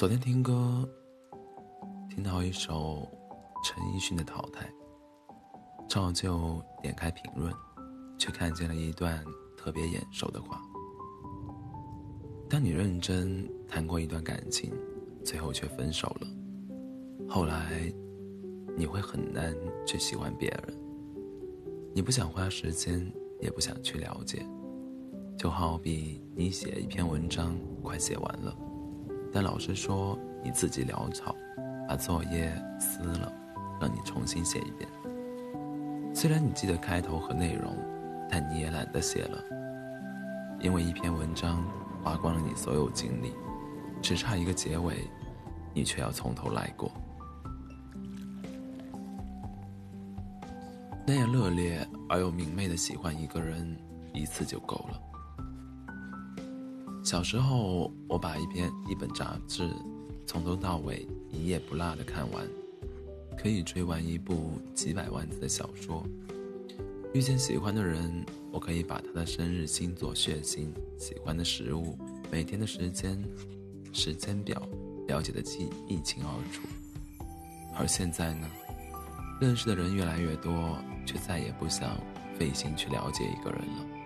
昨天听歌，听到一首陈奕迅的《淘汰》，照旧点开评论，却看见了一段特别眼熟的话：当你认真谈过一段感情，最后却分手了，后来你会很难去喜欢别人，你不想花时间，也不想去了解，就好比你写一篇文章，快写完了。但老师说你自己潦草，把作业撕了，让你重新写一遍。虽然你记得开头和内容，但你也懒得写了，因为一篇文章花光了你所有精力，只差一个结尾，你却要从头来过。那样热烈而又明媚的喜欢一个人一次就够了。小时候，我把一篇一本杂志从头到尾一页不落的看完，可以追完一部几百万字的小说。遇见喜欢的人，我可以把他的生日、星座、血型、喜欢的食物、每天的时间、时间表了解的记一清二楚。而现在呢，认识的人越来越多，却再也不想费心去了解一个人了。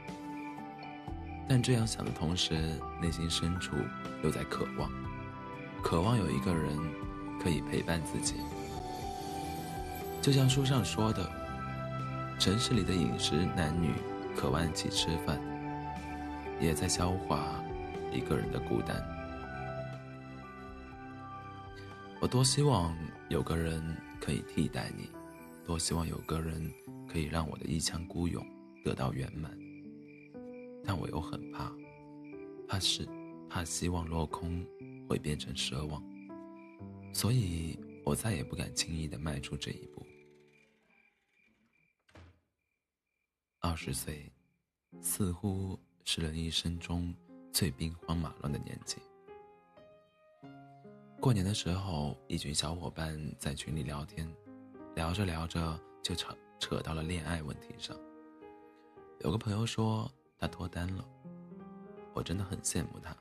但这样想的同时，内心深处又在渴望，渴望有一个人可以陪伴自己。就像书上说的，城市里的饮食男女渴望一起吃饭，也在消化一个人的孤单。我多希望有个人可以替代你，多希望有个人可以让我的一腔孤勇得到圆满。但我又很怕，怕是怕希望落空，会变成奢望，所以我再也不敢轻易的迈出这一步。二十岁，似乎是人一生中最兵荒马乱的年纪。过年的时候，一群小伙伴在群里聊天，聊着聊着就扯扯到了恋爱问题上。有个朋友说。他脱单了，我真的很羡慕他，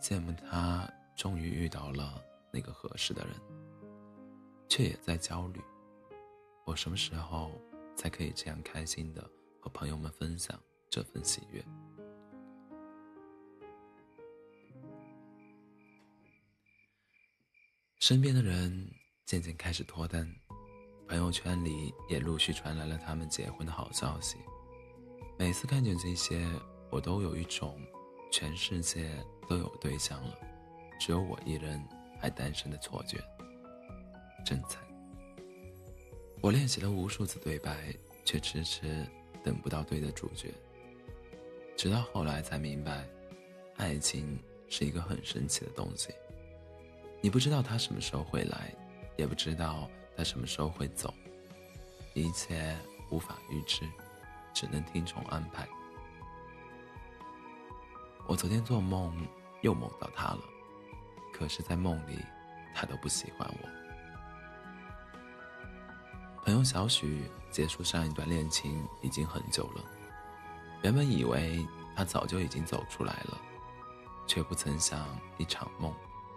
羡慕他终于遇到了那个合适的人，却也在焦虑，我什么时候才可以这样开心的和朋友们分享这份喜悦？身边的人渐渐开始脱单，朋友圈里也陆续传来了他们结婚的好消息。每次看见这些，我都有一种全世界都有对象了，只有我一人还单身的错觉。真惨！我练习了无数次对白，却迟迟等不到对的主角。直到后来才明白，爱情是一个很神奇的东西。你不知道他什么时候会来，也不知道他什么时候会走，一切无法预知。只能听从安排。我昨天做梦又梦到他了，可是，在梦里，他都不喜欢我。朋友小许结束上一段恋情已经很久了，原本以为他早就已经走出来了，却不曾想一场梦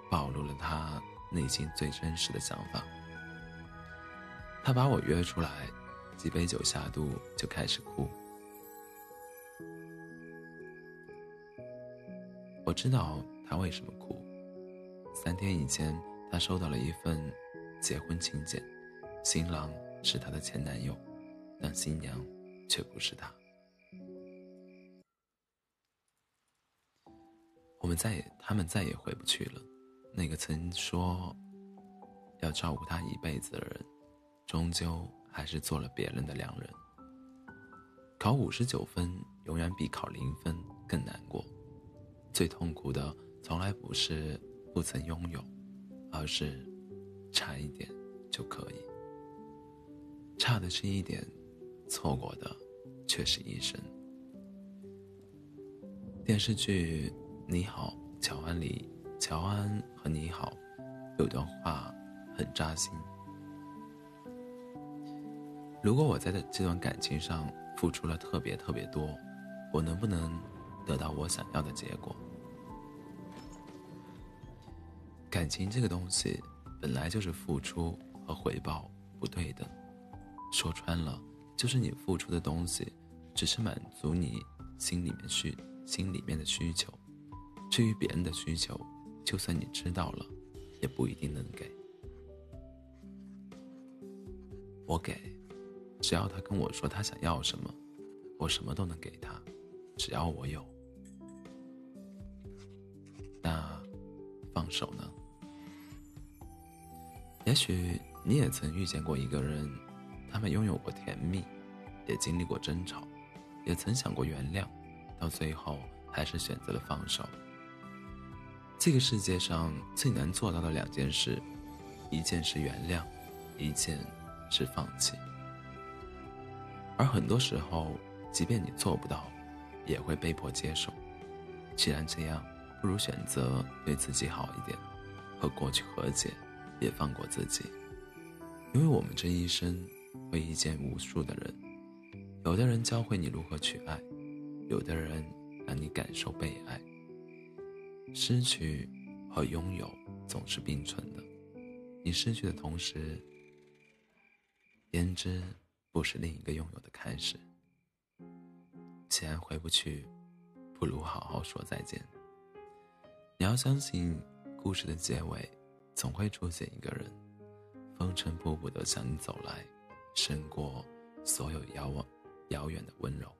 暴露了他内心最真实的想法。他把我约出来。几杯酒下肚，就开始哭。我知道他为什么哭。三天以前，他收到了一份结婚请柬，新郎是他的前男友，但新娘却不是他。我们再也，他们再也回不去了。那个曾说要照顾他一辈子的人，终究。还是做了别人的良人。考五十九分永远比考零分更难过，最痛苦的从来不是不曾拥有，而是差一点就可以。差的是一点，错过的却是一生。电视剧《你好，乔安》里，乔安和你好有段话很扎心。如果我在这段感情上付出了特别特别多，我能不能得到我想要的结果？感情这个东西本来就是付出和回报不对等，说穿了就是你付出的东西只是满足你心里面需心里面的需求，至于别人的需求，就算你知道了，也不一定能给。我给，只要他跟我说他想要什么，我什么都能给他，只要我有。那放手呢？也许你也曾遇见过一个人，他们拥有过甜蜜，也经历过争吵，也曾想过原谅，到最后还是选择了放手。这个世界上最难做到的两件事，一件是原谅，一件。是放弃，而很多时候，即便你做不到，也会被迫接受。既然这样，不如选择对自己好一点，和过去和解，也放过自己。因为我们这一生会遇见无数的人，有的人教会你如何去爱，有的人让你感受被爱。失去和拥有总是并存的，你失去的同时。焉知不是另一个拥有的开始？既然回不去，不如好好说再见。你要相信，故事的结尾总会出现一个人，风尘仆仆的向你走来，胜过所有遥望遥远的温柔。